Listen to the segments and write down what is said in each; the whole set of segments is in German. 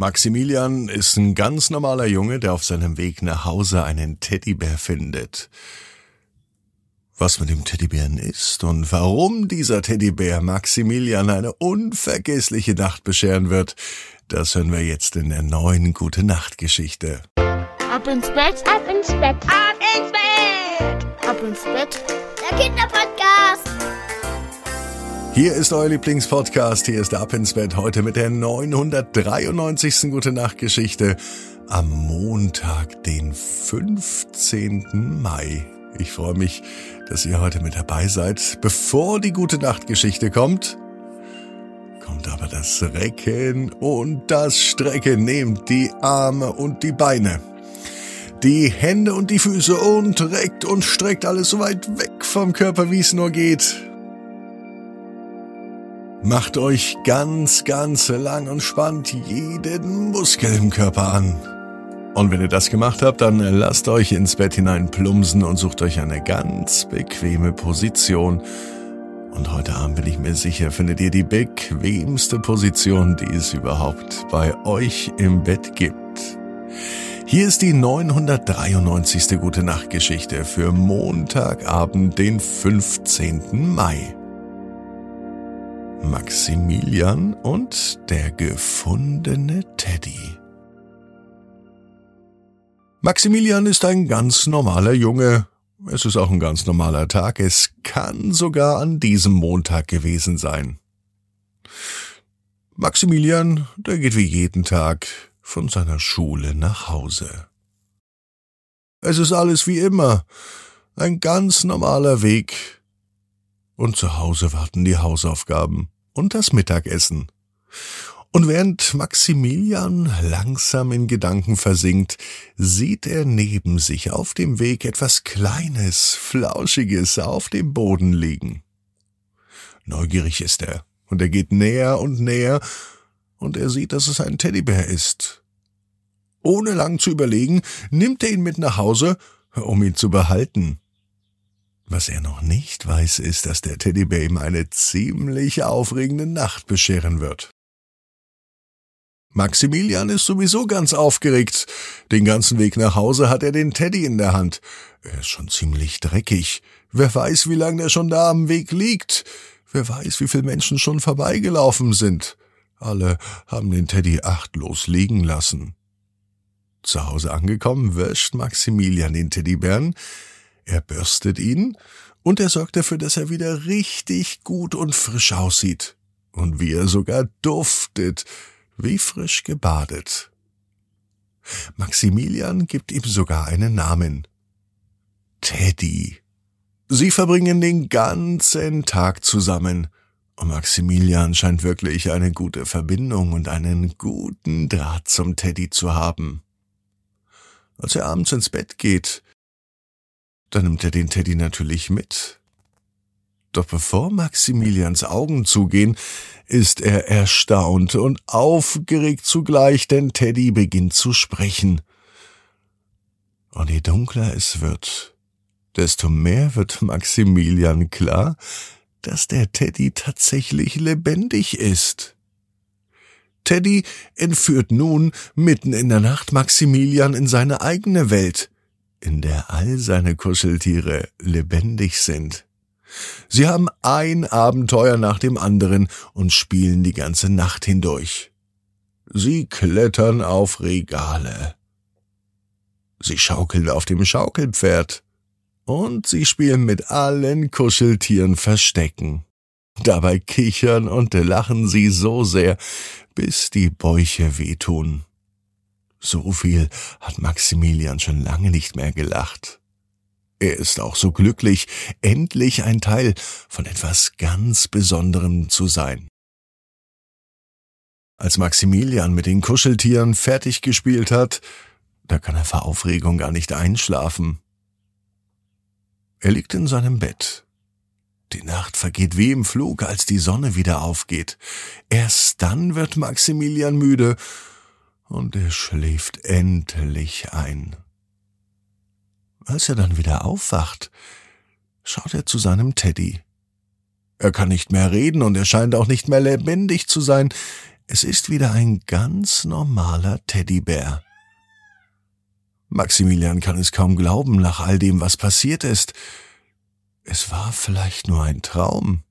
Maximilian ist ein ganz normaler Junge, der auf seinem Weg nach Hause einen Teddybär findet. Was mit dem Teddybären ist und warum dieser Teddybär Maximilian eine unvergessliche Nacht bescheren wird, das hören wir jetzt in der neuen Gute Nacht Geschichte. Ab ins Bett, ab ins Bett, ab ins Bett, ab ins Bett. Der Kinderpodcast. Hier ist euer Lieblingspodcast, hier ist Ab ins Bett heute mit der 993. Gute Nacht Geschichte am Montag, den 15. Mai. Ich freue mich, dass ihr heute mit dabei seid. Bevor die Gute Nacht Geschichte kommt, kommt aber das Recken und das Strecken. Nehmt die Arme und die Beine, die Hände und die Füße und reckt und streckt alles so weit weg vom Körper, wie es nur geht. Macht euch ganz, ganz lang und spannt jeden Muskel im Körper an. Und wenn ihr das gemacht habt, dann lasst euch ins Bett hinein plumsen und sucht euch eine ganz bequeme Position. Und heute Abend bin ich mir sicher, findet ihr die bequemste Position, die es überhaupt bei euch im Bett gibt. Hier ist die 993. Gute Nacht Geschichte für Montagabend, den 15. Mai. Maximilian und der gefundene Teddy. Maximilian ist ein ganz normaler Junge. Es ist auch ein ganz normaler Tag. Es kann sogar an diesem Montag gewesen sein. Maximilian, der geht wie jeden Tag von seiner Schule nach Hause. Es ist alles wie immer. Ein ganz normaler Weg und zu Hause warten die Hausaufgaben und das Mittagessen. Und während Maximilian langsam in Gedanken versinkt, sieht er neben sich auf dem Weg etwas Kleines, Flauschiges auf dem Boden liegen. Neugierig ist er, und er geht näher und näher, und er sieht, dass es ein Teddybär ist. Ohne lang zu überlegen, nimmt er ihn mit nach Hause, um ihn zu behalten. Was er noch nicht weiß, ist, dass der Teddybär ihm eine ziemlich aufregende Nacht bescheren wird. Maximilian ist sowieso ganz aufgeregt. Den ganzen Weg nach Hause hat er den Teddy in der Hand. Er ist schon ziemlich dreckig. Wer weiß, wie lange er schon da am Weg liegt. Wer weiß, wie viele Menschen schon vorbeigelaufen sind. Alle haben den Teddy achtlos liegen lassen. Zu Hause angekommen, wäscht Maximilian den Teddybären, er bürstet ihn und er sorgt dafür, dass er wieder richtig gut und frisch aussieht. Und wie er sogar duftet, wie frisch gebadet. Maximilian gibt ihm sogar einen Namen. Teddy. Sie verbringen den ganzen Tag zusammen. Und Maximilian scheint wirklich eine gute Verbindung und einen guten Draht zum Teddy zu haben. Als er abends ins Bett geht, dann nimmt er den Teddy natürlich mit. Doch bevor Maximilians Augen zugehen, ist er erstaunt und aufgeregt zugleich, denn Teddy beginnt zu sprechen. Und je dunkler es wird, desto mehr wird Maximilian klar, dass der Teddy tatsächlich lebendig ist. Teddy entführt nun mitten in der Nacht Maximilian in seine eigene Welt in der all seine Kuscheltiere lebendig sind. Sie haben ein Abenteuer nach dem anderen und spielen die ganze Nacht hindurch. Sie klettern auf Regale. Sie schaukeln auf dem Schaukelpferd. Und sie spielen mit allen Kuscheltieren Verstecken. Dabei kichern und lachen sie so sehr, bis die Bäuche wehtun. So viel hat Maximilian schon lange nicht mehr gelacht. Er ist auch so glücklich, endlich ein Teil von etwas ganz Besonderem zu sein. Als Maximilian mit den Kuscheltieren fertig gespielt hat, da kann er vor Aufregung gar nicht einschlafen. Er liegt in seinem Bett. Die Nacht vergeht wie im Flug, als die Sonne wieder aufgeht. Erst dann wird Maximilian müde und er schläft endlich ein. Als er dann wieder aufwacht, schaut er zu seinem Teddy. Er kann nicht mehr reden und er scheint auch nicht mehr lebendig zu sein. Es ist wieder ein ganz normaler Teddybär. Maximilian kann es kaum glauben nach all dem, was passiert ist. Es war vielleicht nur ein Traum.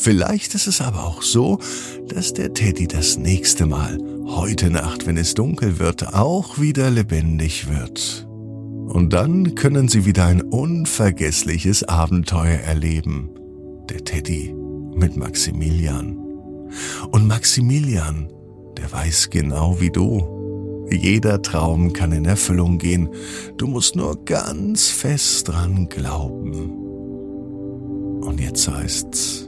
Vielleicht ist es aber auch so, dass der Teddy das nächste Mal, heute Nacht, wenn es dunkel wird, auch wieder lebendig wird. Und dann können sie wieder ein unvergessliches Abenteuer erleben. Der Teddy mit Maximilian. Und Maximilian, der weiß genau wie du. Jeder Traum kann in Erfüllung gehen. Du musst nur ganz fest dran glauben. Und jetzt heißt's,